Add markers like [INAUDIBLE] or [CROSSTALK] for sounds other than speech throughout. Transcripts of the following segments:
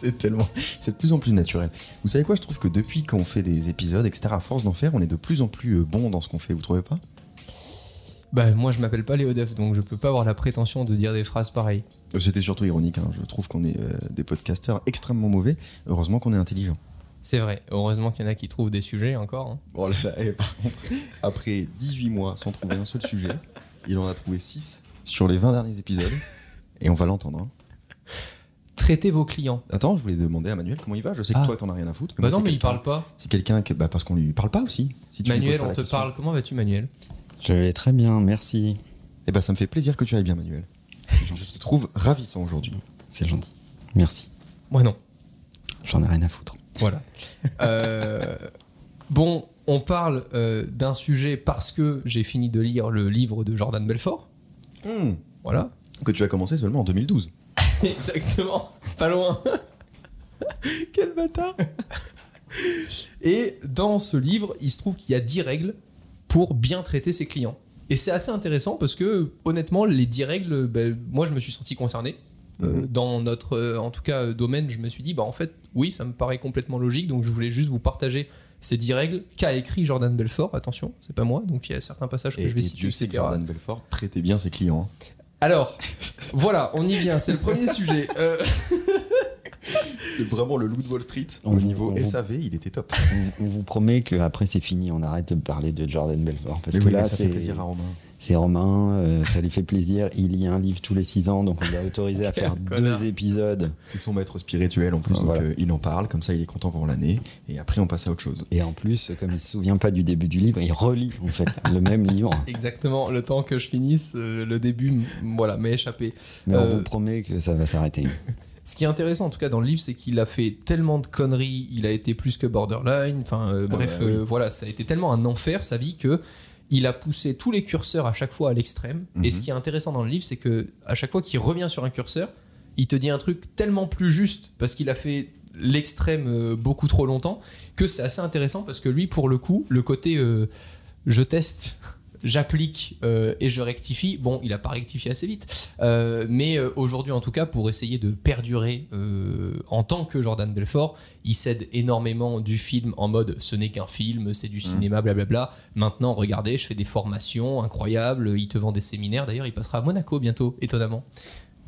[LAUGHS] C'est tellement. C'est de plus en plus naturel. Vous savez quoi Je trouve que depuis qu'on fait des épisodes, etc., à force d'en faire, on est de plus en plus euh, bon dans ce qu'on fait, vous trouvez pas? Bah moi je m'appelle pas Léo Def, donc je peux pas avoir la prétention de dire des phrases pareilles. Euh, C'était surtout ironique, hein. je trouve qu'on est euh, des podcasteurs extrêmement mauvais. Heureusement qu'on est intelligent. C'est vrai, heureusement qu'il y en a qui trouvent des sujets encore. hein. Oh là là, eh, par contre, après 18 mois sans trouver un seul sujet, il en a trouvé 6 sur les 20 derniers épisodes. Et on va l'entendre. hein. Traitez vos clients. Attends, je voulais demander à Manuel comment il va. Je sais que Ah. toi, t'en as rien à foutre. Bah moi, non mais il parle pas. C'est quelqu'un que. Bah, parce qu'on lui parle pas aussi. Si tu lui Manuel, pas on te question. parle. Comment vas-tu Manuel? Je vais très bien, merci. Eh bah, ça me fait plaisir que tu ailles bien, Manuel. Je te trouve ravissant aujourd'hui. C'est gentil. Merci. Moi non. J'en ai rien à foutre. Voilà. Euh, [LAUGHS] bon, on parle euh, d'un sujet parce que j'ai fini de lire le livre de Jordan Belfort. Hmm. Voilà. Que tu as commencé seulement en 2012. [LAUGHS] Exactement, pas loin. [LAUGHS] Quel bâtard. Et dans ce livre, il se trouve qu'il y a 10 règles pour bien traiter ses clients. Et c'est assez intéressant parce que honnêtement, les 10 règles, ben, moi je me suis senti concerné. Euh, Mhm. dans notre, euh, en tout cas, euh, domaine, je me suis dit, bah en fait, oui, ça me paraît complètement logique, donc je voulais juste vous partager ces 10 règles qu'a écrit Jordan Belfort. Attention, c'est pas moi, donc il y a certains passages que Et, je vais et citer. Dieu sait que. Jordan Belfort traitait bien ses clients. Alors, voilà, on y vient, c'est le premier sujet. Euh, [LAUGHS] C'est vraiment le loup de Wall Street. On Au niveau vous- SAV, il était top. On, on vous promet qu'après c'est fini, on arrête de parler de Jordan Belfort. Parce Mais que oui, là, mais ça fait plaisir à Romain. C'est Romain, euh, ça lui fait plaisir. Il lit un livre tous les 6 ans, donc on l'a autorisé à [LAUGHS] faire connard. deux épisodes. C'est son maître spirituel en plus, donc Voilà. euh, il en parle, comme ça il est content pour l'année, et après on passe à autre chose. Et en plus, comme il se souvient pas du début du livre, il relit en fait [LAUGHS] le même livre. Exactement, le temps que je finisse, euh, le début, voilà, m'est échappé. Mais Euh, on vous promet que ça va s'arrêter. [LAUGHS] Ce qui est intéressant, en tout cas, dans le livre, c'est qu'il a fait tellement de conneries, il a été plus que borderline, enfin, euh, Ah bref, bah oui. euh, voilà, ça a été tellement un enfer, sa vie, que il a poussé tous les curseurs à chaque fois à l'extrême. Et Mhm. ce qui est intéressant dans le livre, c'est que à chaque fois qu'il revient sur un curseur, il te dit un truc tellement plus juste, parce qu'il a fait l'extrême euh, beaucoup trop longtemps, que c'est assez intéressant, parce que lui, pour le coup, le côté euh, je teste, [LAUGHS] j'applique euh, et je rectifie, bon, il a pas rectifié assez vite, euh, mais euh, aujourd'hui, en tout cas, pour essayer de perdurer euh, en tant que Jordan Belfort, il cède énormément du film en mode ce n'est qu'un film, c'est du cinéma, blablabla. Maintenant, regardez, je fais des formations incroyables, il te vend des séminaires. D'ailleurs, il passera à Monaco bientôt, étonnamment.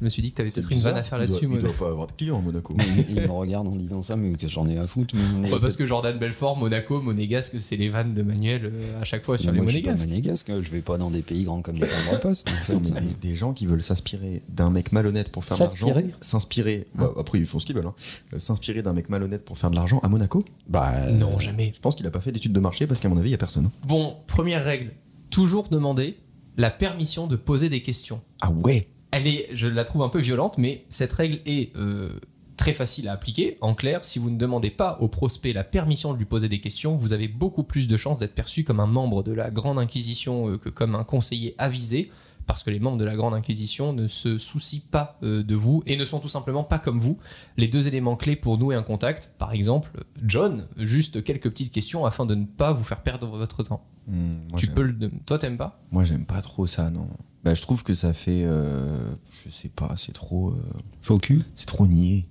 Je me suis dit que tu avais peut-être une vanne à faire là-dessus. Il Monaco. doit pas avoir de clients à Monaco. il, me regarde en disant ça, mais que j'en ai à foutre. mais- Ouais, parce que Jordan Belfort, Monaco, Monégasque, c'est les vannes de Manuel euh, à chaque fois sur Mais les moi, je suis pas Monégasques. monégasque, je vais pas dans des pays grands comme les timbres poste. En fait, Non, mais ça- des, gens qui veulent s'inspirer d'un mec malhonnête pour faire de l'argent. S'inspirer S'inspirer. bah, après, ils font ce qu'ils veulent. hein. Euh, S'inspirer d'un mec malhonnête pour faire de l'argent à Monaco Bah, euh, Non, jamais. Je pense qu'il a pas fait d'études de marché parce qu'à mon avis, il y a personne. Bon, première règle, toujours demander la permission de poser des questions. Ah ouais Elle est, je la trouve un peu violente, mais cette règle est euh, très facile à appliquer. En clair, si vous ne demandez pas au prospect la permission de lui poser des questions, vous avez beaucoup plus de chances d'être perçu comme un membre de la Grande Inquisition euh, que comme un conseiller avisé, parce que les membres de la Grande Inquisition ne se soucient pas euh, de vous et ne sont tout simplement pas comme vous. Les deux éléments clés pour nouer un contact, par exemple, John, juste quelques petites questions afin de ne pas vous faire perdre votre temps. Hmm, tu peux le, toi t'aimes pas? Moi, j'aime pas trop ça, non. Bah, je trouve que ça fait. euh, je sais pas, c'est trop. euh, faux cul c'est trop niais.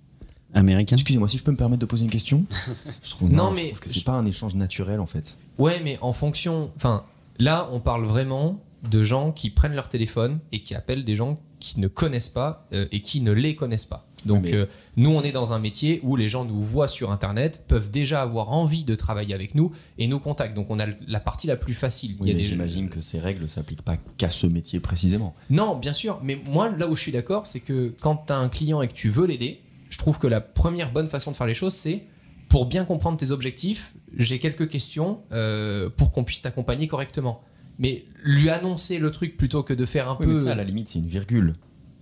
Américain Excusez-moi, si je peux me permettre de poser une question [LAUGHS] je trouve, Non, non, mais je trouve que je- c'est pas un échange naturel en fait. Ouais, mais en fonction. Enfin, là, on parle vraiment de gens qui prennent leur téléphone et qui appellent des gens qui ne connaissent pas euh, et qui ne les connaissent pas. Donc, Oui, mais- euh, nous, on est dans un métier où les gens nous voient sur Internet, peuvent déjà avoir envie de travailler avec nous et nous contactent. Donc, on a la partie la plus facile. Oui, des- j'imagine que ces règles s'appliquent pas qu'à ce métier précisément. Non, bien sûr. Mais moi, là où je suis d'accord, c'est que quand tu as un client et que tu veux l'aider, je trouve que la première bonne façon de faire les choses, c'est pour bien comprendre tes objectifs, j'ai quelques questions euh, pour qu'on puisse t'accompagner correctement. Mais lui annoncer le truc plutôt que de faire un Oui, peu. mais ça, à la limite, c'est une virgule.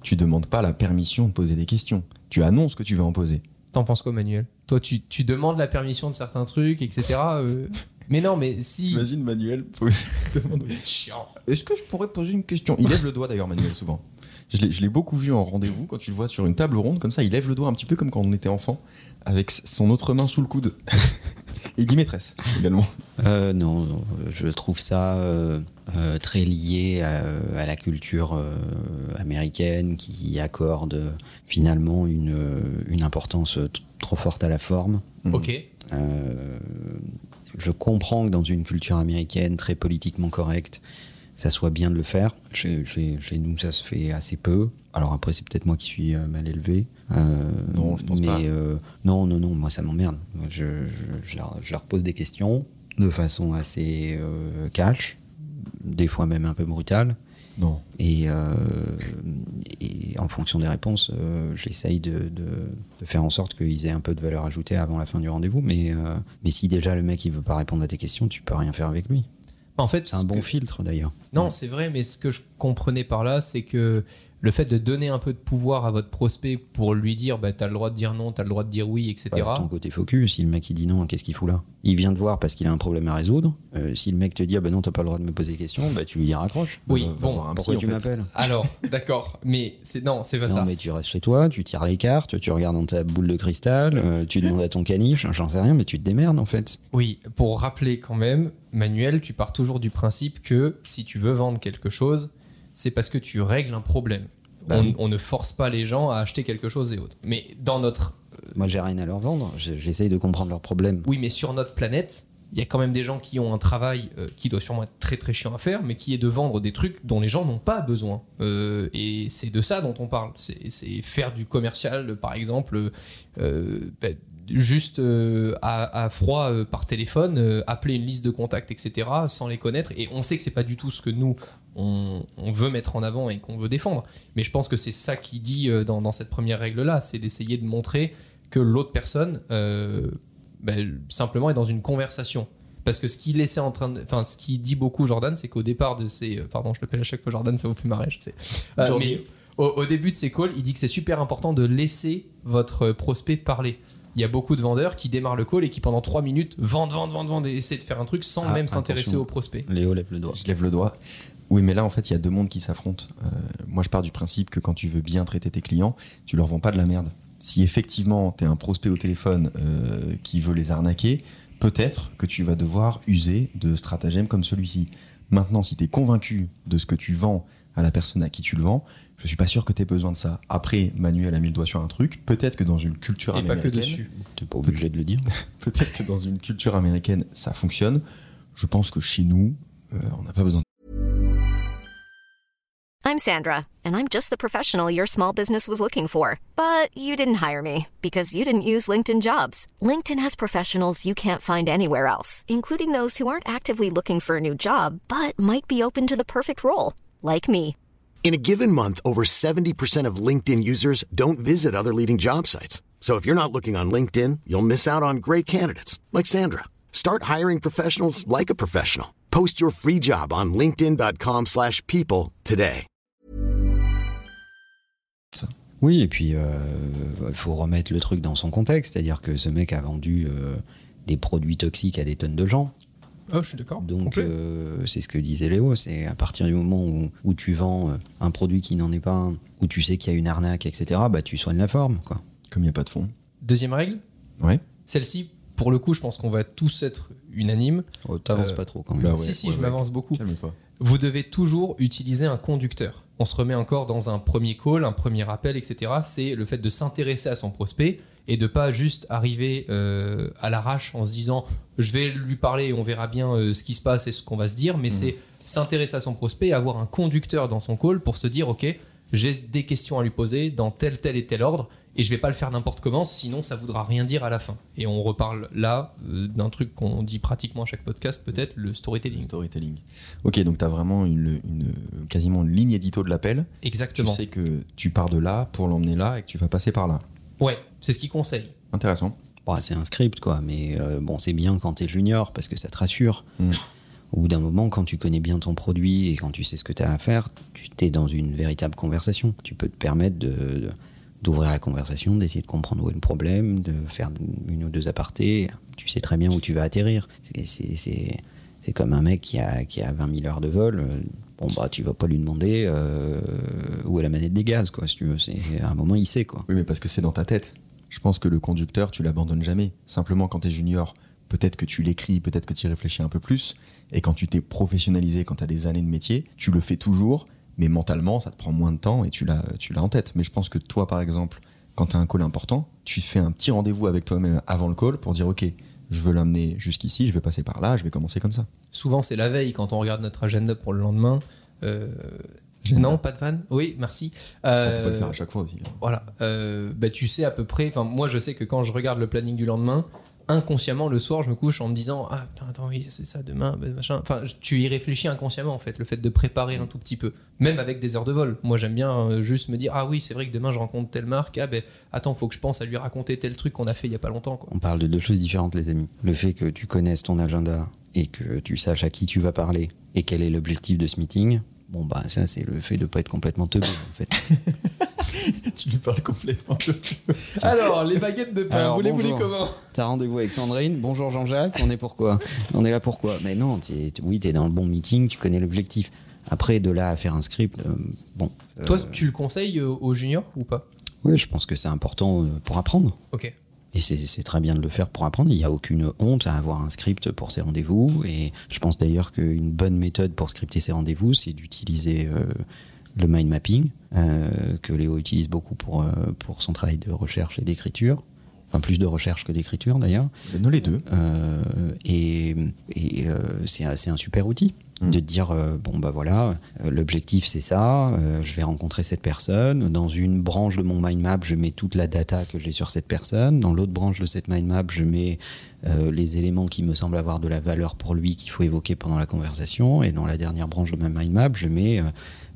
Tu demandes pas la permission de poser des questions. Tu annonces que tu vas en poser. T'en penses quoi, Manuel? Toi, tu, tu demandes la permission de certains trucs, etc. euh, Mais non, mais si. Imagine Manuel poser. [LAUGHS] demander, Chiant. Est-ce que je pourrais poser une question? Il lève le doigt d'ailleurs, Manuel, souvent. Je l'ai- je l'ai beaucoup vu en rendez-vous, quand tu le vois sur une table ronde, comme ça, il lève le doigt un petit peu comme quand on était enfant, avec son autre main sous le coude. Il dit maîtresse également. Euh, non, non, je trouve ça euh, euh, très lié à, à la culture euh, américaine qui accorde euh, finalement une, euh, une importance euh, trop forte à la forme. Mhm. Ok. Euh, je comprends que dans une culture américaine très politiquement correcte, ça soit bien de le faire. Chez, chez- chez nous, ça se fait assez peu. Alors après, c'est peut-être moi qui suis euh, mal élevé. Euh, Non, je pense mais, pas. euh, non, non, non, moi ça m'emmerde. Je, je- je leur, je leur pose des questions de façon assez euh, cash, des fois même un peu brutale. Non. Et, et en fonction des réponses, j'essaye de, de- de faire en sorte qu'ils aient un peu de valeur ajoutée avant la fin du rendez-vous. Mais, mais si déjà le mec il veut pas répondre à tes questions, tu peux rien faire avec lui. En fait, C'est un bon que- filtre d'ailleurs. Non, c'est vrai, mais ce que je comprenais par là, c'est que le fait de donner un peu de pouvoir à votre prospect pour lui dire bah, t'as le droit de dire non, t'as le droit de dire oui, etc. Bah, c'est ton côté focus. Si le mec il dit non, qu'est-ce qu'il fout là? Il vient te voir parce qu'il a un problème à résoudre. Euh, si le mec te dit ah ben non, t'as pas le droit de me poser des questions, bah tu lui dis raccroche. Oui, va bon, un Pourquoi psy, tu m'appelles? Alors, [LAUGHS] d'accord, mais c'est non, c'est pas Non, ça. mais tu restes chez toi, tu tires les cartes, tu regardes dans ta boule de cristal, euh, tu demandes à ton caniche, j'en sais rien, mais tu te démerdes en fait. Oui, pour rappeler quand même, Manuel, tu pars toujours du principe que si tu veux vendre quelque chose, c'est parce que tu règles un problème. Bah on, oui. on ne force pas les gens à acheter quelque chose et autre. Mais dans notre, Moi j'ai rien à leur vendre, j'essaye de comprendre leurs problèmes. oui, mais sur notre planète, il y a quand même des gens qui ont un travail euh, qui doit sûrement être très très chiant à faire, mais qui est de vendre des trucs dont les gens n'ont pas besoin. Euh, et c'est de ça dont on parle. C'est c'est faire du commercial, par exemple, euh, ben, juste euh, à, à froid euh, par téléphone, euh, appeler une liste de contacts, etc., sans les connaître. Et on sait que c'est pas du tout ce que nous on, on veut mettre en avant et qu'on veut défendre. Mais je pense que c'est ça qui dit dans, dans cette première règle-là, c'est d'essayer de montrer que l'autre personne ben, simplement est dans une conversation. Parce que ce qu'il essaie en train de, enfin, ce qui dit beaucoup Jordan, c'est qu'au départ de euh, pardon, je l'appelle à chaque fois Jordan, ça vous fait marrer, je sais. Mais au, au début de ses calls, il dit que c'est super important de laisser votre prospect parler. Il y a beaucoup de vendeurs qui démarrent le call et qui pendant 3 minutes vendent, vendent, vendent, vendent et essaient de faire un truc sans Ah, même s'intéresser au prospect. Léo lève le doigt. Je lève le doigt. Oui, mais là, en fait, il y a deux mondes qui s'affrontent. Euh, moi, je pars du principe que quand tu veux bien traiter tes clients, tu leur vends pas de la merde. Si effectivement, tu es un prospect au téléphone euh, qui veut les arnaquer, peut-être que tu vas devoir user de stratagèmes comme celui-ci. Maintenant, si tu es convaincu de ce que tu vends à la personne à qui tu le vends, je suis pas sûr que tu aies besoin de ça. Après, Manuel a mis le doigt sur un truc. Peut-être que dans une culture Et pas que américaine, dessus. T'es pas obligé de le dire. [LAUGHS] peut-être que dans une culture américaine, ça fonctionne. Je pense que chez nous, euh, on n'a pas besoin I'm Sandra, and I'm just the professional your small business was looking for. But you didn't hire me because you didn't use LinkedIn jobs. LinkedIn has professionals you can't find anywhere else, including those who aren't actively looking for a new job but might be open to the perfect role, like me. In a given month, over 70% of LinkedIn users don't visit other leading job sites. So if you're not looking on LinkedIn, you'll miss out on great candidates like Sandra. Start hiring professionals like a professional. Post your free job on linkedin.com/people slash people today. Oui, et puis il faut remettre le truc dans son contexte, c'est-à-dire que ce mec a vendu euh, des produits toxiques à des tonnes de gens. Oh, je suis d'accord. Donc euh, c'est ce que disait Léo, c'est à partir du moment où, où tu vends euh, un produit qui n'en est pas un, où tu sais qu'il y a une arnaque, etc., bah tu soignes la forme, quoi. comme il n'y a pas de fond. Deuxième règle, Ouais. celle-ci, pour le coup, je pense qu'on va tous être unanimes. Oh, T'avances Euh, pas trop quand même. là, ouais, si, si, ouais, je ouais. m'avance beaucoup. Calme-toi. Vous devez toujours utiliser un conducteur. On se remet encore dans un premier call, un premier appel, etc. C'est le fait de s'intéresser à son prospect et de pas juste arriver euh, à l'arrache en se disant je vais lui parler et on verra bien euh, ce qui se passe et ce qu'on va se dire, mais c'est s'intéresser à son prospect et avoir un conducteur dans son call pour se dire ok, j'ai des questions à lui poser dans tel, tel et tel ordre et je vais pas le faire n'importe comment, sinon ça voudra rien dire à la fin. Et on reparle là euh, d'un truc qu'on dit pratiquement à chaque podcast, peut-être le storytelling. Storytelling. Ok, donc tu as vraiment une, une- quasiment une ligne édito de l'appel. Tu Exactement. sais que tu pars de là pour l'emmener là et que tu vas passer par là. Ouais, c'est ce qu'il conseille. Intéressant. Bon, c'est un script, quoi, mais euh, bon, c'est bien quand t'es junior parce que ça te rassure. Mm. Au bout d'un moment, quand tu connais bien ton produit et quand tu sais ce que tu as à faire, tu t'es dans une véritable conversation. Tu peux te permettre de, de- d'ouvrir la conversation, d'essayer de comprendre où est le problème, de faire une ou deux apartés. Tu sais très bien où tu vas atterrir. C'est, c'est, c'est, c'est comme un mec qui a, qui a 20 000 heures de vol. Bon, bah, tu vas pas lui demander euh, où est la manette des gaz, quoi, si tu veux. C'est, à un moment, il sait, quoi. Oui, mais parce que c'est dans ta tête. Je pense que le conducteur, tu l'abandonnes jamais. Simplement, quand tu es junior, peut-être que tu l'écris, peut-être que tu y réfléchis un peu plus. Et quand tu t'es professionnalisé, quand tu as des années de métier, tu le fais toujours, mais mentalement, ça te prend moins de temps et tu l'as, tu l'as en tête. Mais je pense que toi, par exemple, quand tu as un call important, tu fais un petit rendez-vous avec toi-même avant le call pour dire, OK, je veux l'amener jusqu'ici, je vais passer par là, je vais commencer comme ça. Souvent, c'est la veille quand on regarde notre agenda pour le lendemain. Euh, non, pas de vanne? Oui, merci. On peut Euh, le faire à chaque fois aussi. Voilà. Euh, bah, tu sais à peu près. Enfin, moi, je sais que quand je regarde le planning du lendemain, inconsciemment, le soir, je me couche en me disant Ah, putain, attends, oui, c'est ça demain, bah, machin. Enfin, tu y réfléchis inconsciemment, en fait, le fait de préparer un tout petit peu. Même avec des heures de vol. Moi, j'aime bien euh, juste me dire Ah, oui, c'est vrai que demain, je rencontre telle marque. Ah, ben, attends, faut que je pense à lui raconter tel truc qu'on a fait il y a pas longtemps, quoi. On parle de deux choses différentes, les amis. Le fait que tu connaisses ton agenda et que tu saches à qui tu vas parler et quel est l'objectif de ce meeting, bon, bah, ça, c'est le fait de pas être complètement teubé, en fait. [LAUGHS] tu lui parles complètement de Alors, les baguettes de pain, Alors, vous les voulez bonjour. comment T'as rendez-vous avec Sandrine. Bonjour Jean-Jacques, on est pourquoi On est là pourquoi Mais non, t'es- t- oui, t'es dans le bon meeting, tu connais l'objectif. Après, de là à faire un script, euh, bon. euh, Toi, tu le conseilles euh, aux juniors ou pas Oui, je pense que c'est important euh, pour apprendre. Ok. Et c'est très bien de le faire pour apprendre. Il n'y a aucune honte à avoir un script pour ses rendez-vous. Et je pense d'ailleurs qu'une bonne méthode pour scripter ses rendez-vous, c'est d'utiliser euh, le mind mapping, euh, que Léo utilise beaucoup euh, pour son travail de recherche et d'écriture. Enfin, plus de recherche que d'écriture d'ailleurs. Nous les deux. Euh, et et, euh, c'est un- super outil Mm. de dire euh, bon bah voilà euh, l'objectif c'est ça euh, je vais rencontrer cette personne dans une branche de mon mind map je mets toute la data que j'ai sur cette personne dans l'autre branche de cette mind map je mets les éléments qui me semblent avoir de la valeur pour lui qu'il faut évoquer pendant la conversation et dans la dernière branche de ma mind map je mets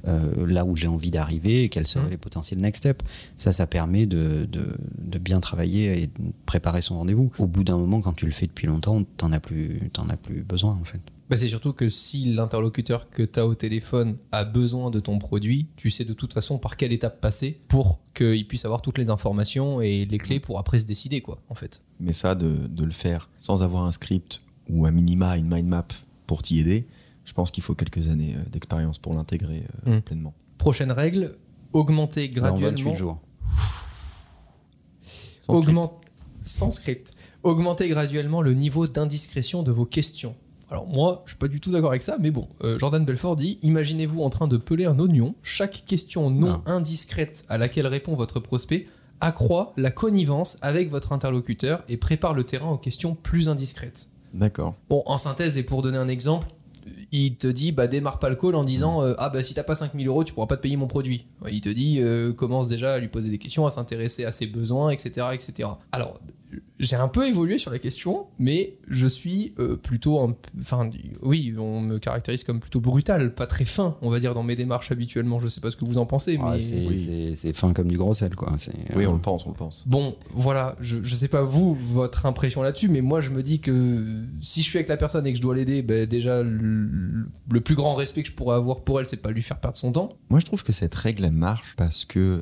euh, là où j'ai envie d'arriver et quels seraient Mhm. les potentiels next steps ça ça permet de, de, de bien travailler et de préparer son rendez-vous au bout d'un moment quand tu le fais depuis longtemps t'en as plus t'en as plus besoin en fait Bah, c'est surtout que si l'interlocuteur que tu as au téléphone a besoin de ton produit, tu sais de toute façon par quelle étape passer pour qu'il puisse avoir toutes les informations et les clés pour après se décider, quoi, en fait. Mais ça, de, de le faire sans avoir un script ou un minima, une mind map pour t'y aider, je pense qu'il faut quelques années euh, d'expérience pour l'intégrer euh, Mm. pleinement. Prochaine règle, augmenter dans 28 graduellement. jours Sans script. Augmente- sans script. Augmenter graduellement le niveau d'indiscrétion de vos questions. Alors moi, je suis pas du tout d'accord avec ça, mais bon, euh, Jordan Belfort dit imaginez-vous en train de peler un oignon. Chaque question non Ah. indiscrète à laquelle répond votre prospect accroît la connivence avec votre interlocuteur et prépare le terrain aux questions plus indiscrètes. D'accord. Bon, en synthèse et pour donner un exemple, il te dit bah démarre pas le call en disant euh, ah bah si t'as pas 5000 euros tu pourras pas te payer mon produit. Il te dit euh, commence déjà à lui poser des questions, à s'intéresser à ses besoins, etc. etc. Alors j'ai un peu évolué sur la question, mais je suis euh, plutôt, un enfin oui, on me caractérise comme plutôt brutal, pas très fin, on va dire dans mes démarches habituellement. Je sais pas ce que vous en pensez, Ouais, mais c'est oui. c'est- c'est fin comme du gros sel quoi C'est, Oui, euh, on le pense, on le pense. Bon, voilà, je, je sais pas vous, votre impression là-dessus, mais moi je me dis que si je suis avec la personne et que je dois l'aider, ben, déjà le, le plus grand respect que je pourrais avoir pour elle, c'est pas lui faire perdre son temps. Moi, je trouve que cette règle, elle marche parce que, euh,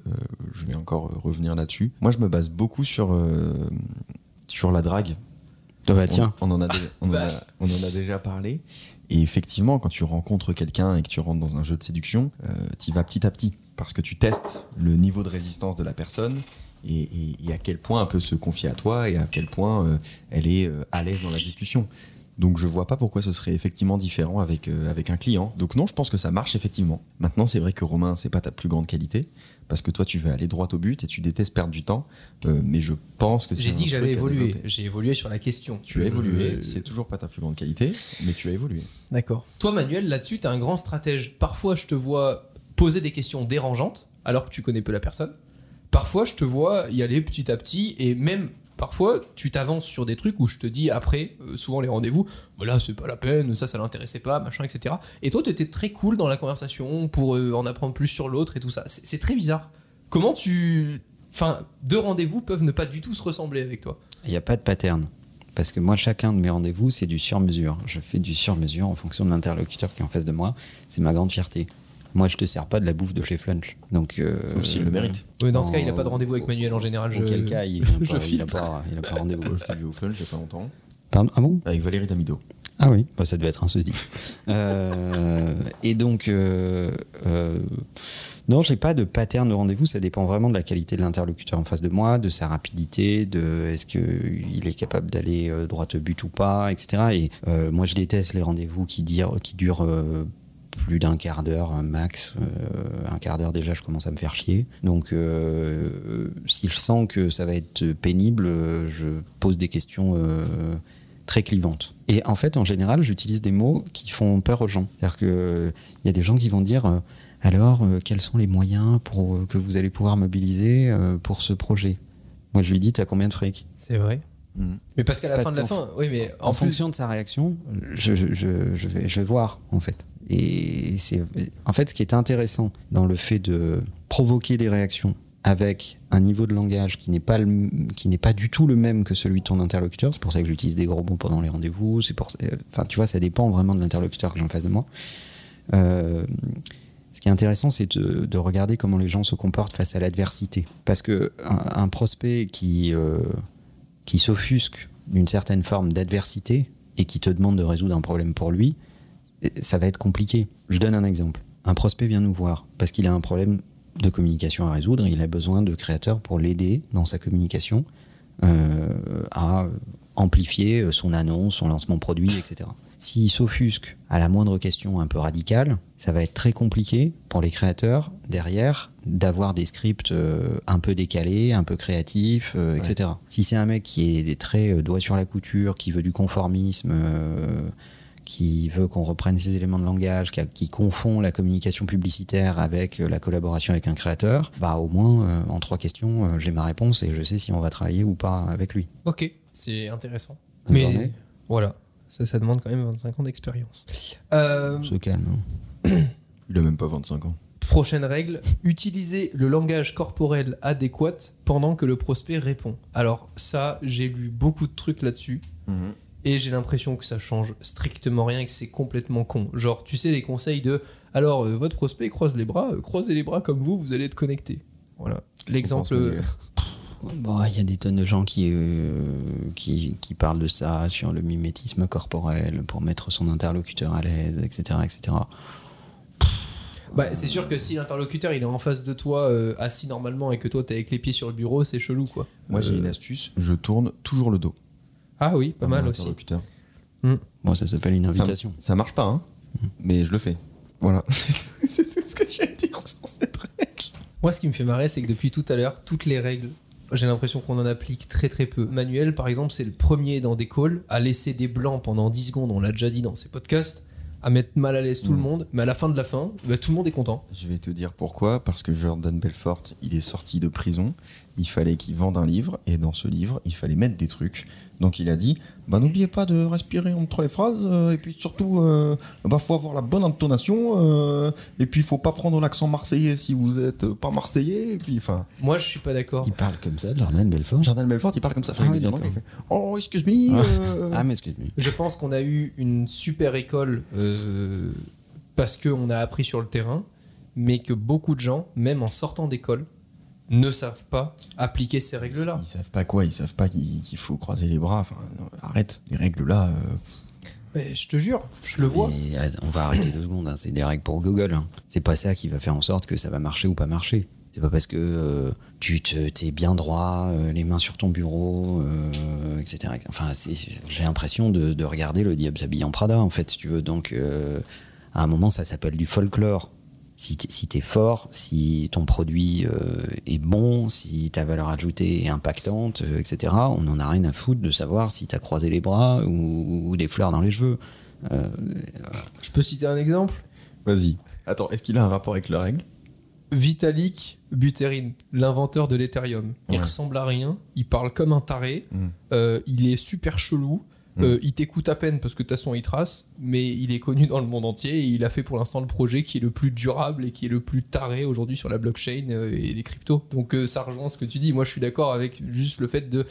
je vais encore euh, revenir là-dessus, moi, je me base beaucoup sur, euh, sur la drague. Bah tiens On, on en a, [LAUGHS] dé- on, en a, on en a déjà parlé. Et effectivement, quand tu rencontres quelqu'un et que tu rentres dans un jeu de séduction, tu vas petit à petit. Parce que tu testes le niveau de résistance de la personne et, et- et à quel point elle peut se confier à toi et à quel point euh, elle est euh, à l'aise dans la discussion. Donc je vois pas pourquoi ce serait effectivement différent avec, euh, avec un client. Donc non, je pense que ça marche effectivement. Maintenant, c'est vrai que Romain, c'est pas ta plus grande qualité. Parce que toi, tu veux aller droit au but et tu détestes perdre du temps. Euh, mais je pense que J'ai dit que j'avais évolué, j'ai évolué sur la question. Tu as évolué, Euh, c'est toujours pas ta plus grande qualité, mais tu as évolué. D'accord. Toi, Manuel, là-dessus, t'es un grand stratège. Parfois, je te vois poser des questions dérangeantes, alors que tu connais peu la personne. Parfois, je te vois y aller petit à petit, et même parfois, tu t'avances sur des trucs où je te dis après, euh, souvent les rendez-vous, voilà, c'est pas la peine, ça, ça l'intéressait pas, machin, etc. Et toi, t'étais très cool dans la conversation pour euh, en apprendre plus sur l'autre et tout ça. C'est très bizarre. Comment tu. Enfin, deux rendez-vous peuvent ne pas du tout se ressembler avec toi? il n'y a pas de pattern parce que moi chacun de mes rendez-vous c'est du sur-mesure je fais du sur-mesure en fonction de l'interlocuteur qui est en face de moi c'est ma grande fierté moi je te sers pas de la bouffe de chez Flunch donc euh, Sauf s'il le mérite. Oui, dans ce cas, il a en- pas de rendez-vous avec Manuel en général. Je... auquel cas il [LAUGHS] n'a je pas, il a pas, il a pas rendez-vous Moi, je t'ai vu au Flunch il y a pas longtemps, Pardon ah bon? Avec Valérie Damido. Ah oui, bah, ça devait être un jeudi. [LAUGHS] Euh, et donc, euh, euh, Non, j'ai pas de pattern de rendez-vous. Ça dépend vraiment de la qualité de l'interlocuteur en face de moi, de sa rapidité, de est-ce qu'il est capable d'aller euh, droit au but ou pas, etc. Et euh, moi, je déteste les rendez-vous qui, dire, qui durent euh, plus d'un quart d'heure, un max. Euh, un quart d'heure déjà, je commence à me faire chier. Donc, euh, si je sens que ça va être pénible, euh, je pose des questions euh, très clivantes. Et en fait, en général, j'utilise des mots qui font peur aux gens. C'est-à-dire qu'il y a des gens qui vont dire euh, alors, euh, quels sont les moyens pour, euh, que vous allez pouvoir mobiliser euh, pour ce projet? Moi, je lui dis, t'as combien de fric? C'est vrai. Mhm. Mais parce qu'à la Parce fin de la fin, oui, mais En, en, plus, fonction de sa réaction, je, je- je- je vais, je vais voir, en fait. Et c'est en fait ce qui est intéressant dans le fait de provoquer des réactions avec un niveau de langage qui n'est pas le- qui n'est pas du tout le même que celui de ton interlocuteur. C'est pour ça que j'utilise des gros mots pendant les rendez-vous. C'est pour, enfin, tu vois, ça dépend vraiment de l'interlocuteur que j'ai en face de moi. Euh, ce qui est intéressant, c'est de, de regarder comment les gens se comportent face à l'adversité. Parce que un prospect qui euh, qui s'offusque d'une certaine forme d'adversité et qui te demande de résoudre un problème pour lui, ça va être compliqué. Je donne un exemple. Un prospect vient nous voir parce qu'il a un problème de communication à résoudre, il a besoin de créateurs pour l'aider dans sa communication euh, à amplifier son annonce, son lancement produit, etc. S'il s'offusque à la moindre question un peu radicale, ça va être très compliqué pour les créateurs derrière d'avoir des scripts euh, un peu décalés, un peu créatifs, euh, etc. Si c'est un mec qui est des traits euh, doigt sur la couture, qui veut du conformisme, euh, qui veut qu'on reprenne ses éléments de langage, qui, a- qui confond la communication publicitaire avec euh, la collaboration avec un créateur, bah au moins euh, en trois questions, euh, j'ai ma réponse et je sais si on va travailler ou pas avec lui. ok, c'est intéressant. Bonne mais journée. voilà, ça, ça demande quand même 25 ans d'expérience. Euh, On se calme. hein. [CLEARS THROAT] Il a même pas 25 ans. Prochaine règle, utiliser le langage corporel adéquat pendant que le prospect répond. Alors ça, j'ai lu beaucoup de trucs là-dessus Mhm. Et j'ai l'impression que ça change strictement rien et que c'est complètement con. Genre, tu sais les conseils de alors euh, votre prospect croise les bras, euh, croisez les bras comme vous, vous allez être connecté. Voilà. L'exemple. Bon, il y a des tonnes de gens qui, euh, qui, qui parlent de ça sur le mimétisme corporel pour mettre son interlocuteur à l'aise, etc. etc. Bah, c'est sûr que si l'interlocuteur il est en face de toi euh, assis normalement et que toi t'es avec les pieds sur le bureau, c'est chelou quoi. Moi, j'ai une astuce. Je tourne toujours le dos. Ah oui, pas mal aussi. interlocuteur. Bon, ça s'appelle une invitation. ça marche pas, hein, mais je le fais. Voilà. [LAUGHS] C'est tout- ce que j'ai à dire sur cette règle. Moi, ce qui me fait marrer, c'est que depuis tout à l'heure, toutes les règles, j'ai l'impression qu'on en applique très très peu. Manuel, par exemple, c'est le premier dans des calls à laisser des blancs pendant 10 secondes, on l'a déjà dit dans ses podcasts, à mettre mal à l'aise tout le Mm. monde, mais à la fin de la fin, bah, tout le monde est content. Je vais te dire pourquoi. Parce que Jordan Belfort, il est sorti de prison. Il fallait qu'il vende un livre. Et dans ce livre, il fallait mettre des trucs. Donc il a dit bah, N'oubliez pas de respirer entre les phrases. euh, et puis surtout, il bah, faut avoir la bonne intonation. euh, et puis il faut pas prendre l'accent marseillais si vous êtes euh, pas marseillais. Et puis, enfin. Moi, je suis pas d'accord. Il parle comme ça, Jordan Belfort. Jordan Belfort, il parle comme ça. Ah il oui, fait, Oh, excuse me. Ah. euh, Ah, mais excuse-moi. Je pense qu'on a eu une super école euh, parce qu'on a appris sur le terrain, mais que beaucoup de gens, même en sortant d'école, ne savent pas appliquer ces règles-là. Ils savent pas quoi, ils savent pas qu'il faut croiser les bras. Enfin, non, arrête, les règles là. euh, Mais je te jure, je le vois. Et, euh, on va arrêter deux secondes, hein, c'est des règles pour Google. hein. C'est pas ça qui va faire en sorte que ça va marcher ou pas marcher. C'est pas parce que euh, tu te, t'es bien droit, euh, les mains sur ton bureau, euh, etc. Enfin, j'ai l'impression de, de regarder le diable s'habille en Prada, en fait, si tu veux. Donc, euh, à un moment, ça s'appelle du folklore. Si t'es, si t'es fort, si ton produit euh, est bon, si ta valeur ajoutée est impactante, euh, etc., on en a rien à foutre de savoir si t'as croisé les bras ou, ou des fleurs dans les cheveux. Euh, Je peux citer un exemple? Vas-y. Attends, est-ce qu'il a un rapport avec la règle? Vitalik Buterin, l'inventeur de l'Ethereum. Il Ouais. ressemble à rien, il parle comme un taré, Mm. euh, il est super chelou, Mm. euh, il t'écoute à peine parce que façon il trace, mais il est connu dans le monde entier et il a fait pour l'instant le projet qui est le plus durable et qui est le plus taré aujourd'hui sur la blockchain euh, et les cryptos. Donc euh, ça rejoint ce que tu dis. Moi je suis d'accord avec juste le fait de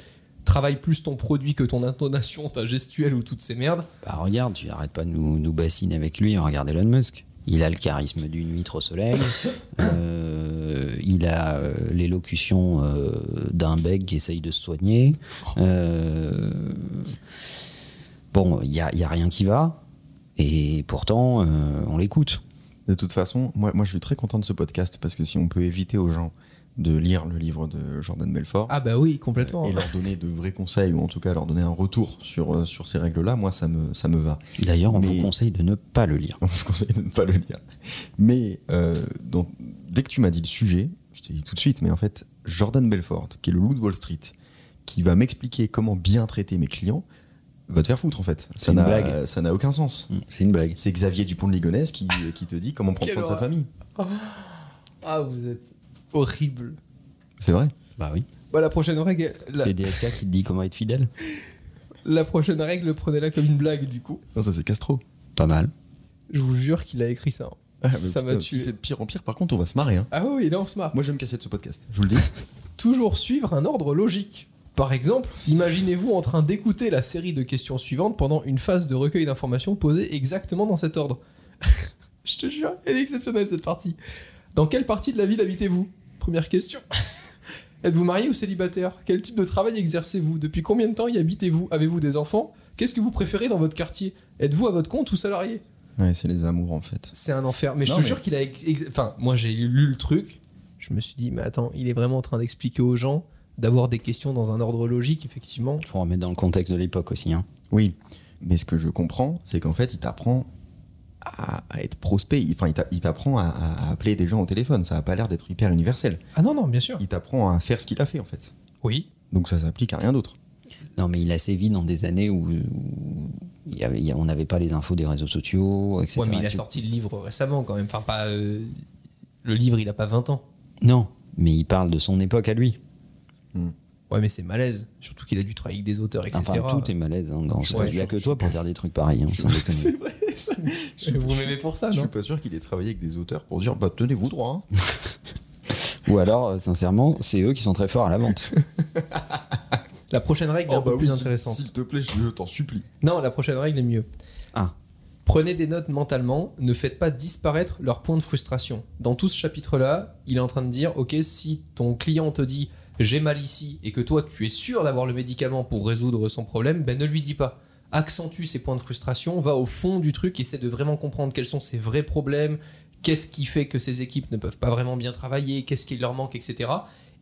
travailler plus ton produit que ton intonation, ta gestuelle ou toutes ces merdes. Bah regarde, tu arrêtes pas de nous, nous bassiner avec lui, regarde Elon Musk. Il a le charisme d'une huître au soleil, [LAUGHS] euh, il a l'élocution euh, d'un bec qui essaye de se soigner. Euh, bon, il n'y a, y a rien qui va, et pourtant, euh, on l'écoute. De toute façon, moi, moi je suis très content de ce podcast parce que si on peut éviter aux gens de lire le livre de Jordan Belfort Ah bah oui, complètement. et leur donner de vrais conseils ou en tout cas leur donner un retour sur, euh, sur ces règles-là, moi ça me, ça me va. D'ailleurs, on Mais- vous conseille de ne pas le lire. [LAUGHS] On vous conseille de ne pas le lire. Mais euh, donc, dès que tu m'as dit le sujet, je t'ai dit tout de suite, mais en fait, Jordan Belfort, qui est le loup de Wall Street, qui va m'expliquer comment bien traiter mes clients, va te faire foutre en fait. C'est Ça une n'a- blague. Ça n'a aucun sens. Mm, C'est une blague. C'est Xavier Dupont de Ligonnès qui, [LAUGHS] qui te dit comment prendre Quelle soin de sa famille. Ah, vous êtes horrible. C'est vrai. Bah oui. Bah, la prochaine règle, la, C'est DSK qui te dit comment être fidèle. [LAUGHS] la prochaine règle, prenez-la comme une blague du coup. Non, ça c'est Castro. Pas mal. Je vous jure qu'il a écrit ça. Ah, mais ça m'a si tué. c'est de pire en pire, par contre, on va se marrer. hein. Ah oui, là on se marre. Moi, je vais me casser de ce podcast. Je vous le dis. Toujours suivre un ordre logique. Par exemple, imaginez-vous en train d'écouter la série de questions suivantes pendant une phase de recueil d'informations posée exactement dans cet ordre. [LAUGHS] Je te jure, elle est exceptionnelle cette partie. Dans quelle partie de la ville habitez-vous? Première question. [LAUGHS] Êtes-vous marié ou célibataire? Quel type de travail exercez-vous? Depuis combien de temps y habitez-vous? Avez-vous des enfants? Qu'est-ce que vous préférez dans votre quartier? Êtes-vous à votre compte ou salarié? Ouais, c'est les amours en fait. C'est un enfer. Mais je te mais- jure qu'il a. ex- Enfin, moi j'ai lu le truc. Je me suis dit, mais attends, il est vraiment en train d'expliquer aux gens d'avoir des questions dans un ordre logique, effectivement. Faut remettre dans le contexte de l'époque aussi. Hein. Oui, mais ce que je comprends, c'est qu'en fait, il t'apprend à, à être prospect. Il- Enfin, il t'a- il t'apprend à, à appeler des gens au téléphone. Ça a pas l'air d'être hyper universel. Ah non, non, bien sûr. Il t'apprend à faire ce qu'il a fait en fait. Oui. Donc ça s'applique à rien d'autre. Non, mais il a sévi dans des années où, où il y avait- il y a- on n'avait pas les infos des réseaux sociaux, etc. Ouais, mais il a Tu- sorti le livre récemment quand même. Enfin, pas. euh, Le livre, il a pas 20 ans. Non, mais il parle de son époque à lui. Ouais, mais c'est malaise. Surtout qu'il a dû travailler avec des auteurs, etc. Enfin, tout est malaise. hein, dans Ouais, il n'y a que toi pour dire des trucs pareils. hein. [LAUGHS] C'est vrai. Ça. Je, Vous m'aimez pour ça, je suis pas sûr qu'il ait travaillé avec des auteurs pour dire bah tenez-vous droit. hein. [LAUGHS] Ou alors, euh, sincèrement, c'est eux qui sont très forts à la vente. [LAUGHS] La prochaine règle est un Oh, peu bah plus intéressante. S'il te plaît, je t'en supplie. Non, la prochaine règle est mieux. Ah. Prenez des notes mentalement, ne faites pas disparaître leur point de frustration. Dans tout ce chapitre-là, il est en train de dire, ok, si ton client te dit j'ai mal ici et que toi tu es sûr d'avoir le médicament pour résoudre son problème, ben ne lui dis pas. Accentue ses points de frustration, va au fond du truc, essaie de vraiment comprendre quels sont ses vrais problèmes, qu'est-ce qui fait que ces équipes ne peuvent pas vraiment bien travailler, qu'est-ce qui leur manque, etc.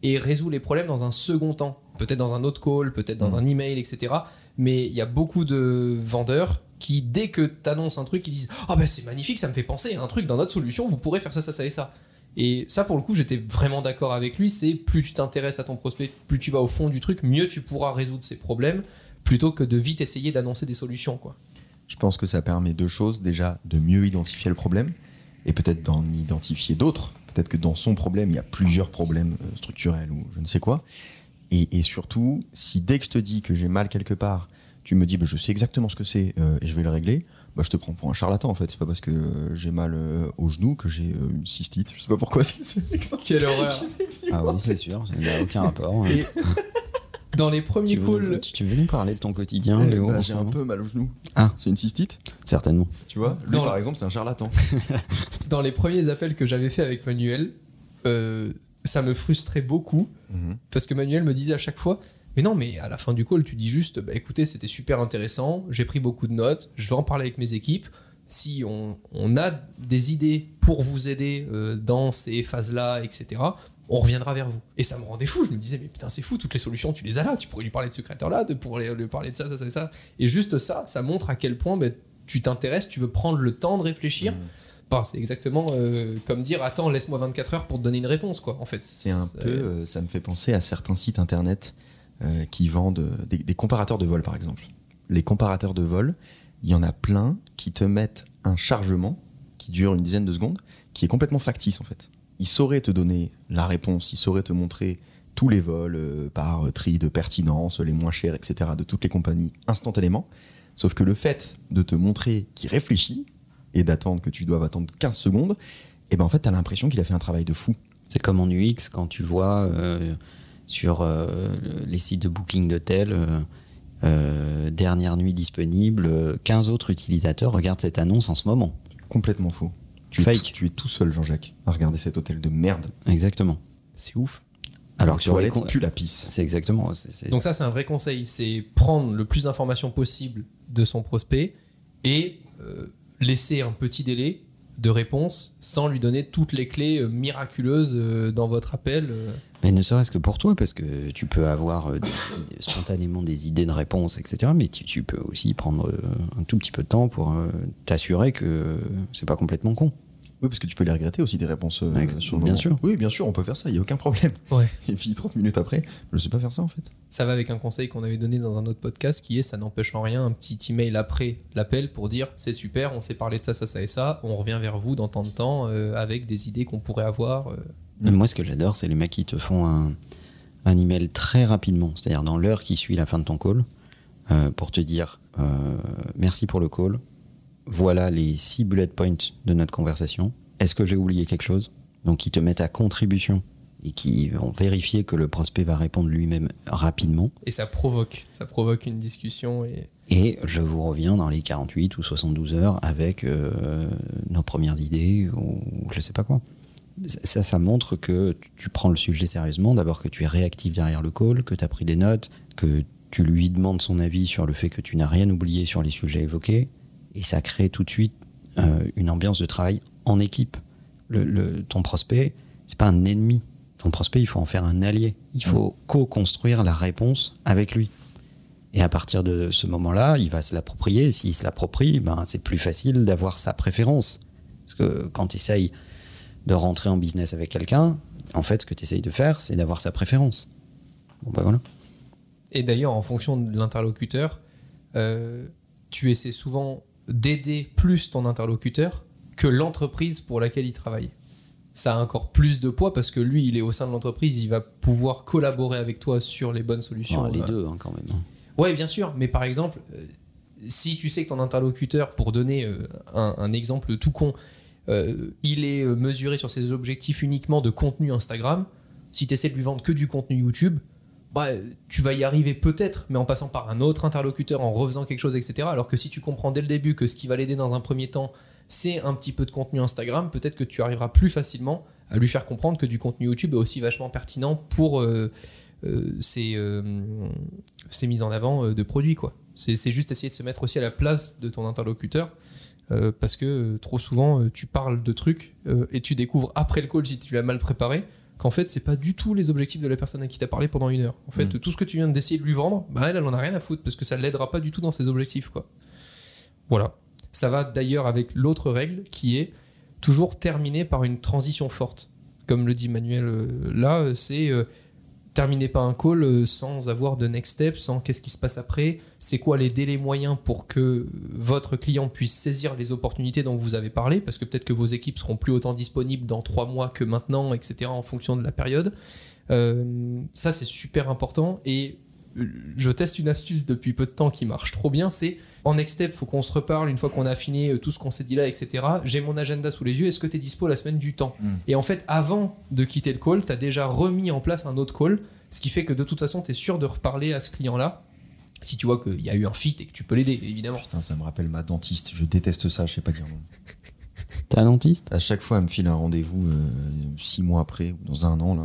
Et résous les problèmes dans un second temps. Peut-être dans un autre call, peut-être dans un email, etc. Mais il y a beaucoup de vendeurs qui, dès que tu annonces un truc, ils disent Ah ben c'est magnifique, ça me fait penser à un truc dans notre solution, vous pourrez faire ça, ça, ça et ça. Et ça, pour le coup, j'étais vraiment d'accord avec lui. C'est plus tu t'intéresses à ton prospect, plus tu vas au fond du truc, mieux tu pourras résoudre ses problèmes, plutôt que de vite essayer d'annoncer des solutions. quoi. Je pense que ça permet deux choses. Déjà, de mieux identifier le problème et peut-être d'en identifier d'autres. Peut-être que dans son problème, il y a plusieurs problèmes euh, structurels ou je ne sais quoi. Et, surtout, si dès que je te dis que j'ai mal quelque part, tu me dis bah, je sais exactement ce que c'est euh, et je vais le régler, bah, je te prends pour un charlatan en fait. C'est pas parce que euh, j'ai mal euh, au genou que j'ai euh, une cystite. Je sais pas pourquoi [LAUGHS] c'est l'exemple Quelle horreur. Ah oui, c'est sûr, ça n'a aucun rapport. Et [LAUGHS] dans les premiers Tu veux, nous, calls, tu- tu veux nous parler de ton quotidien, Eh, Léo bah, en J'ai ce un moment peu mal au genou. Ah. C'est une cystite, Certainement. tu vois. Lui Dans par le- exemple, c'est un charlatan. [LAUGHS] dans les premiers appels que j'avais fait avec Manuel, euh, ça me frustrait beaucoup Mhm. parce que Manuel me disait à chaque fois mais non mais à la fin du call tu dis juste bah écoutez c'était super intéressant j'ai pris beaucoup de notes je vais en parler avec mes équipes. Si on, on a des idées pour vous aider euh, dans ces phases là etc on reviendra vers vous. Et ça me rendait fou je me disais mais putain c'est fou toutes les solutions tu les as là tu pourrais lui parler de ce créateur là de pourrais lui parler de ça ça ça ça. Et juste ça ça montre à quel point bah, tu t'intéresses tu veux prendre le temps de réfléchir. Enfin, c'est exactement euh, comme dire attends laisse-moi 24 heures pour te donner une réponse quoi en fait. C'est un peu, euh, ça me fait penser à certains sites internet euh, qui vendent euh, des, comparateurs de vol par exemple. Les comparateurs de vol, il y en a plein qui te mettent un chargement qui dure une dizaine de secondes, qui est complètement factice en fait. Ils sauraient te donner la réponse, ils sauraient te montrer tous les vols euh, par tri de pertinence, les moins chers, etc. de toutes les compagnies instantanément. Sauf que le fait de te montrer qu'il réfléchit et d'attendre que tu doives attendre 15 secondes, et ben en fait, tu as l'impression qu'il a fait un travail de fou. C'est comme en UX quand tu vois euh, sur euh, le- les sites de booking d'hôtel, euh, euh, dernière nuit disponible, euh, 15 autres utilisateurs regardent cette annonce en ce moment. Complètement faux. Tu Es, Fake. tout- tu es tout seul, Jean-Jacques, à regarder cet hôtel de merde. Exactement. c'est ouf Alors que sur les puent la pisse. C'est exactement. Donc ça, c'est un vrai conseil. C'est prendre le plus d'informations possible de son prospect et euh, laisser un petit délai de réponse sans lui donner toutes les clés euh, miraculeuses euh, dans votre appel. Mais ne serait-ce que pour toi, parce que tu peux avoir euh, des- des- spontanément des idées de réponse, etc. Mais tu, tu peux aussi prendre euh, un tout petit peu de temps pour euh, t'assurer que c'est pas complètement con. Oui, parce que tu peux les regretter aussi des réponses euh, Ouais, sur le bien moment. sûr. Oui, bien sûr, on peut faire ça, il n'y a aucun problème. Ouais. [LAUGHS] Et puis 30 minutes après, je sais pas faire ça en fait. Ça va avec un conseil qu'on avait donné dans un autre podcast qui est ça n'empêche en rien un petit email après l'appel pour dire c'est super, on s'est parlé de ça, ça, ça et ça, on revient vers vous dans tant de temps euh, avec des idées qu'on pourrait avoir. euh. Moi, ce que j'adore, c'est les mecs qui te font un, un email très rapidement, c'est-à-dire dans l'heure qui suit la fin de ton call, euh, pour te dire euh, merci pour le call. Voilà les six bullet points de notre conversation. Est-ce que j'ai oublié quelque chose? Donc, qui te mettent à contribution et qui vont vérifier que le prospect va répondre lui-même rapidement. Et ça provoque, ça provoque une discussion et Et je vous reviens dans les 48 ou 72 heures avec euh, nos premières idées ou je sais pas quoi. Ça, ça montre que tu- prends le sujet sérieusement. D'abord que tu es réactif derrière le call, que tu as pris des notes, que tu lui demandes son avis sur le fait que tu n'as rien oublié sur les sujets évoqués. Et ça crée tout de suite euh, une ambiance de travail en équipe. Le, le- ton prospect, c'est pas un ennemi. Ton prospect, il faut en faire un allié. Il faut co-construire la réponse avec lui. Et à partir de ce moment-là, il va se l'approprier. S'il se l'approprie, ben, c'est plus facile d'avoir sa préférence. Parce que quand tu essayes de rentrer en business avec quelqu'un, en fait, ce que tu essayes de faire, c'est d'avoir sa préférence. Bon, ben voilà. Et d'ailleurs, en fonction de l'interlocuteur, euh, tu essaies souvent d'aider plus ton interlocuteur que l'entreprise pour laquelle il travaille. Ça a encore plus de poids parce que lui, il est au sein de l'entreprise, il va pouvoir collaborer avec toi sur les bonnes solutions. Les Euh, deux, hein, quand même. hein. Ouais, bien sûr, mais par exemple, euh, si tu sais que ton interlocuteur, pour donner un, un exemple tout con, euh, il est euh, mesuré sur ses objectifs uniquement de contenu Instagram, si tu essaies de lui vendre que du contenu YouTube, bah, tu vas y arriver peut-être, mais en passant par un autre interlocuteur, en refaisant quelque chose, etc. Alors que si tu comprends dès le début que ce qui va l'aider dans un premier temps, c'est un petit peu de contenu Instagram, peut-être que tu arriveras plus facilement à lui faire comprendre que du contenu YouTube est aussi vachement pertinent pour euh, ces, euh, ces mises en avant de produits. quoi. C'est juste essayer de se mettre aussi à la place de ton interlocuteur. Euh, parce que euh, trop souvent, euh, tu parles de trucs et tu découvres après le call, si tu l'as mal préparé, qu'en fait, c'est pas du tout les objectifs de la personne à qui t'as parlé pendant une heure. En fait, Mm. tout ce que tu viens d'essayer de lui vendre, bah elle, elle en a rien à foutre parce que ça l'aidera pas du tout dans ses objectifs. quoi. Voilà. Ça va d'ailleurs avec l'autre règle qui est toujours terminer par une transition forte. Comme le dit Manuel là, c'est euh, terminer pas un call euh, sans avoir de next step, sans qu'est-ce qui se passe après, c'est quoi les délais moyens pour que votre client puisse saisir les opportunités dont vous avez parlé, parce que peut-être que vos équipes seront plus autant disponibles dans trois mois que maintenant, etc., en fonction de la période. Euh, ça, c'est super important. Et euh, je teste une astuce depuis peu de temps qui marche trop bien, c'est en next step, faut qu'on se reparle une fois qu'on a affiné euh, tout ce qu'on s'est dit là, etc. J'ai mon agenda sous les yeux, est-ce que tu es dispo la semaine du temps Mm. Et en fait, avant de quitter le call, tu as déjà remis en place un autre call, ce qui fait que de toute façon, tu es sûr de reparler à ce client-là, si tu vois qu'il y a eu un fit et que tu peux l'aider, évidemment. Putain, ça me rappelle ma dentiste. Je déteste ça, je sais pas dire non. T'es un dentiste? À chaque fois, elle me file un rendez-vous euh, six mois après ou dans un an. Là.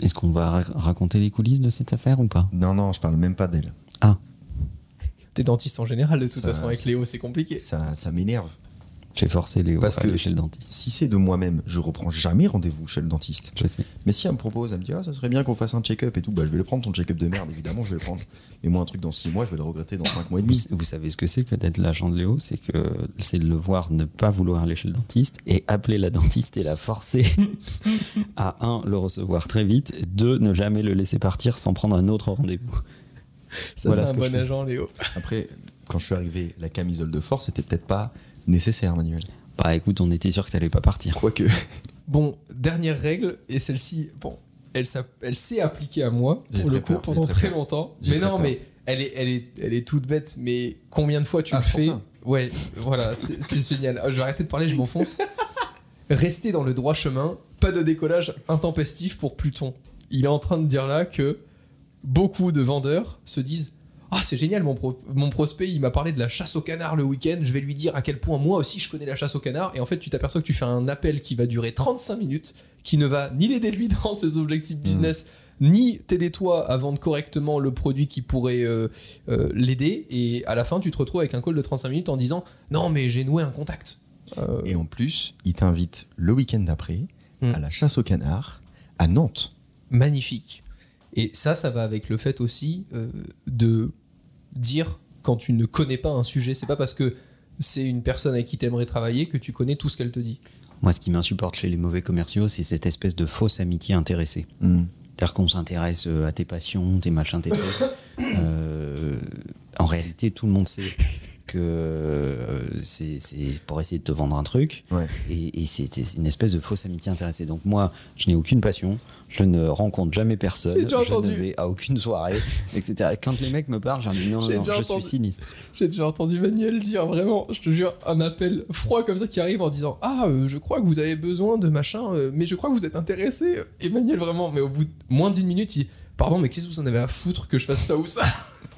Est-ce qu'on va ra- raconter les coulisses de cette affaire ou pas? Non, non, je parle même pas d'elle. T'es dentiste en général, de toute Ça- façon, avec Léo, c'est compliqué. Ça, ça m'énerve. J'ai forcé Léo Parce à que- aller chez le dentiste. Si c'est de moi-même, je reprends jamais rendez-vous chez le dentiste. Je sais. Mais si elle me propose, elle me dit ah ça serait bien qu'on fasse un check-up et tout, bah je vais le prendre ton check-up de merde évidemment je vais le prendre. Mais moi un truc dans 6 mois je vais le regretter dans 5 mois et demi. vous savez ce que c'est que d'être l'agent de Léo C'est que c'est de le voir ne pas vouloir aller chez le dentiste et appeler la dentiste et la forcer [LAUGHS] à un le recevoir très vite, et deux ne jamais le laisser partir sans prendre un autre rendez-vous. Ça, Voilà c'est ce un bon agent, Léo. Après quand je suis arrivé la camisole de force c'était peut-être pas nécessaire Manuel. Bah écoute, on était sûr que t'allais pas partir. Quoique. [LAUGHS] Bon, dernière règle, et celle-ci, bon, elle, elle s'est appliquée à moi, pour le coup, peur, pendant très longtemps. Mais très non, peur. mais elle est, elle, est, elle est toute bête, mais combien de fois tu Ah, le fais. Ouais, voilà, c'est c'est génial. Ah, Je vais arrêter de parler, je m'enfonce. [LAUGHS] Rester dans le droit chemin, pas de décollage intempestif pour Pluton. Il est en train de dire là que beaucoup de vendeurs se disent Ah, c'est génial, mon, pro- mon prospect, il m'a parlé de la chasse au canard le week-end, je vais lui dire à quel point moi aussi je connais la chasse au canard. Et en fait, tu t'aperçois que tu fais un appel qui va durer 35 minutes, qui ne va ni l'aider lui [LAUGHS] dans ses objectifs business, ni t'aider toi à vendre correctement le produit qui pourrait euh, euh, l'aider. Et à la fin, tu te retrouves avec un call de 35 minutes en disant Non, mais j'ai noué un contact. Euh, Et en plus, il t'invite le week-end d'après Mm. à la chasse au canard à Nantes. magnifique. Et ça, ça va avec le fait aussi de dire quand tu ne connais pas un sujet, c'est pas parce que c'est une personne avec qui tu aimerais travailler que tu connais tout ce qu'elle te dit. Moi, ce qui m'insupporte chez les mauvais commerciaux, c'est cette espèce de fausse amitié intéressée. Mm. C'est-à-dire qu'on s'intéresse euh, à tes passions, tes machins, tes trucs. [COUGHS] Euh, en réalité, tout le monde sait que euh, c'est c'est pour essayer de te vendre un truc. Ouais. Et, et c'est une espèce de fausse amitié intéressée. Donc moi, je n'ai aucune passion, je ne rencontre jamais personne, J'ai déjà je ne entendu. vais à aucune soirée, etc. [LAUGHS] Et Quand les mecs me parlent, je leur dis non, non, J'ai je entendu. suis sinistre. J'ai déjà entendu Manuel dire vraiment, je te jure, un appel froid comme ça qui arrive en disant Ah, euh, je crois que vous avez besoin de machin, euh, mais je crois que vous êtes intéressé. Et Manuel, vraiment, mais au bout de moins d'une minute, il Pardon, mais qu'est-ce que vous en avez à foutre que je fasse ça ou ça?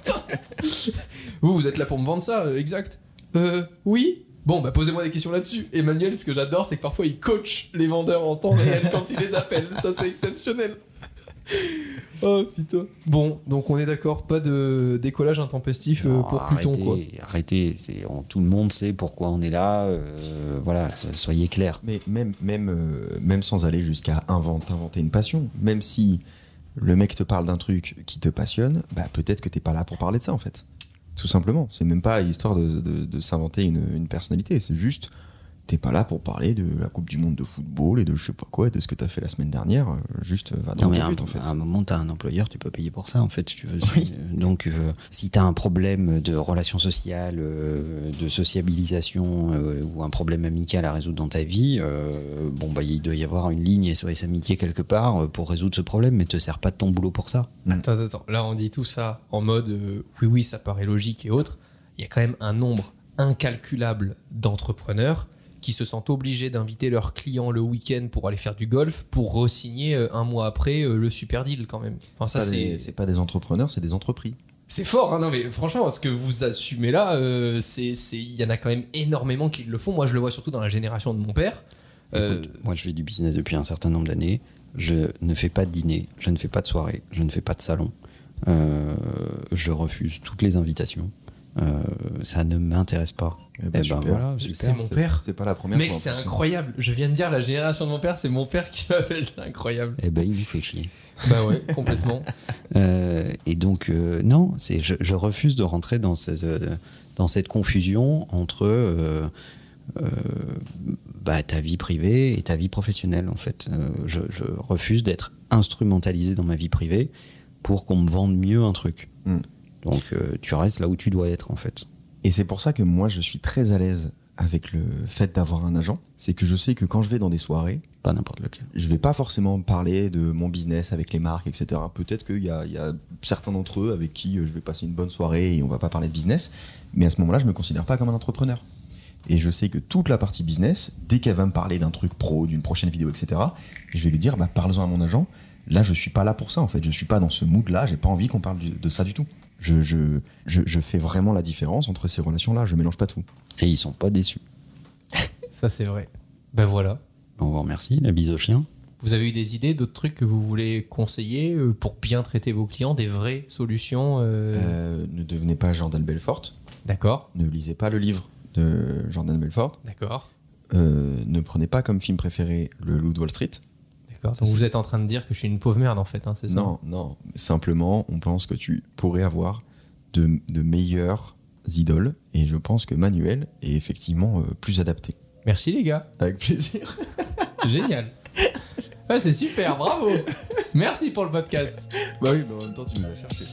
[LAUGHS] Vous, vous êtes là pour me vendre ça, euh, exact Euh, oui Bon, bah posez-moi des questions là-dessus. Et Manuel, ce que j'adore, c'est que parfois il coach les vendeurs en temps réel [LAUGHS] quand il les appelle. Ça, c'est exceptionnel. [LAUGHS] Oh putain. Bon, donc on est d'accord, pas de décollage intempestif euh, Non, pour Pluton, arrêtez, quoi. Arrêtez, c'est- on- tout le monde sait pourquoi on est là. euh, voilà, so- soyez clairs. Mais même, même, euh, même sans aller jusqu'à inventer, inventer une passion, même si le mec te parle d'un truc qui te passionne, bah peut-être que t'es pas là pour parler de ça en fait. Tout simplement. C'est même pas histoire de, de- s'inventer une personnalité. C'est juste, t'es pas là pour parler de la Coupe du Monde de football et de je sais pas quoi, et de ce que t'as fait la semaine dernière. Euh, Juste, va dans Non, mais le à un, but en fait. à un moment, t'as un employeur, t'es pas payé pour ça, en fait, si tu veux. Donc, euh, si t'as un problème de relations sociales, euh, de sociabilisation euh, ou un problème amical à résoudre dans ta vie, euh, bon, bah, il doit y avoir une ligne SOS Amitié quelque part euh, pour résoudre ce problème, mais te sers pas de ton boulot pour ça. Attends, attends. Là, on dit tout ça en mode euh, oui, oui, ça paraît logique et autres. Il y a quand même un nombre incalculable d'entrepreneurs qui se sentent obligés d'inviter leurs clients le week-end pour aller faire du golf pour re-signer euh, un mois après euh, le super deal quand même. Enfin, ça, c'est. c'est pas des entrepreneurs, c'est des entreprises. C'est fort, hein, non mais franchement, ce que vous assumez là, euh, c'est, c'est- il y en a quand même énormément qui le font. Moi, je le vois surtout dans la génération de mon père. Euh, Écoute, moi, je fais du business depuis un certain nombre d'années. Je ne fais pas de dîner, je ne fais pas de soirée, je ne fais pas de salon. Euh, je refuse toutes les invitations. Euh, ça ne m'intéresse pas. Eh ben, Eh ben super. voilà, c'est mon père. C'est pas la première Mec, c'est plus. incroyable. Je viens de dire la génération de mon père, c'est mon père qui [LAUGHS] m'appelle. C'est incroyable. Eh ben, il nous fait chier. Bah ouais, complètement. [LAUGHS] Euh, et donc, euh, non, c'est, je, je refuse de rentrer dans cette, euh, dans cette confusion entre euh, euh, bah, ta vie privée et ta vie professionnelle, en fait. Euh, je, je refuse d'être instrumentalisé dans ma vie privée pour qu'on me vende mieux un truc. Mm. Donc, euh, tu restes là où tu dois être, en fait. Et c'est pour ça que moi, je suis très à l'aise avec le fait d'avoir un agent. C'est que je sais que quand je vais dans des soirées, Pas n'importe lequel. je vais pas forcément parler de mon business avec les marques, etc. Peut-être qu'il y a, il y a certains d'entre eux avec qui euh, je vais passer une bonne soirée et on va pas parler de business. Mais à ce moment-là, je me considère pas comme un entrepreneur. Et je sais que toute la partie business, dès qu'elle va me parler d'un truc pro, d'une prochaine vidéo, etc., je vais lui dire, bah, parle-en à mon agent. Là, je suis pas là pour ça, en fait. Je suis pas dans ce mood-là. J'ai pas envie qu'on parle de ça du tout. Je, je, je, je fais vraiment la différence entre ces relations-là. Je mélange pas tout. Et ils sont pas déçus. [LAUGHS] Ça, c'est vrai. Ben voilà. On vous remercie, la bise au chien. Vous avez eu des idées, d'autres trucs que vous voulez conseiller euh, pour bien traiter vos clients, des vraies solutions euh, Euh, ne devenez pas Jordan Belfort. D'accord, Ne lisez pas le livre de Jordan Belfort. d'accord, Euh, ne prenez pas comme film préféré Le Loup de Wall Street. D'accord. Donc vous êtes en train de dire que je suis une pauvre merde en fait, hein, c'est ça? Non, non. Simplement, on pense que tu pourrais avoir de, de meilleures idoles. Et je pense que Manuel est effectivement euh, plus adapté. Merci les gars, Avec plaisir. [LAUGHS] génial. Ouais, c'est super, bravo. Merci pour le podcast. bah oui, mais en même temps, tu nous as cherché.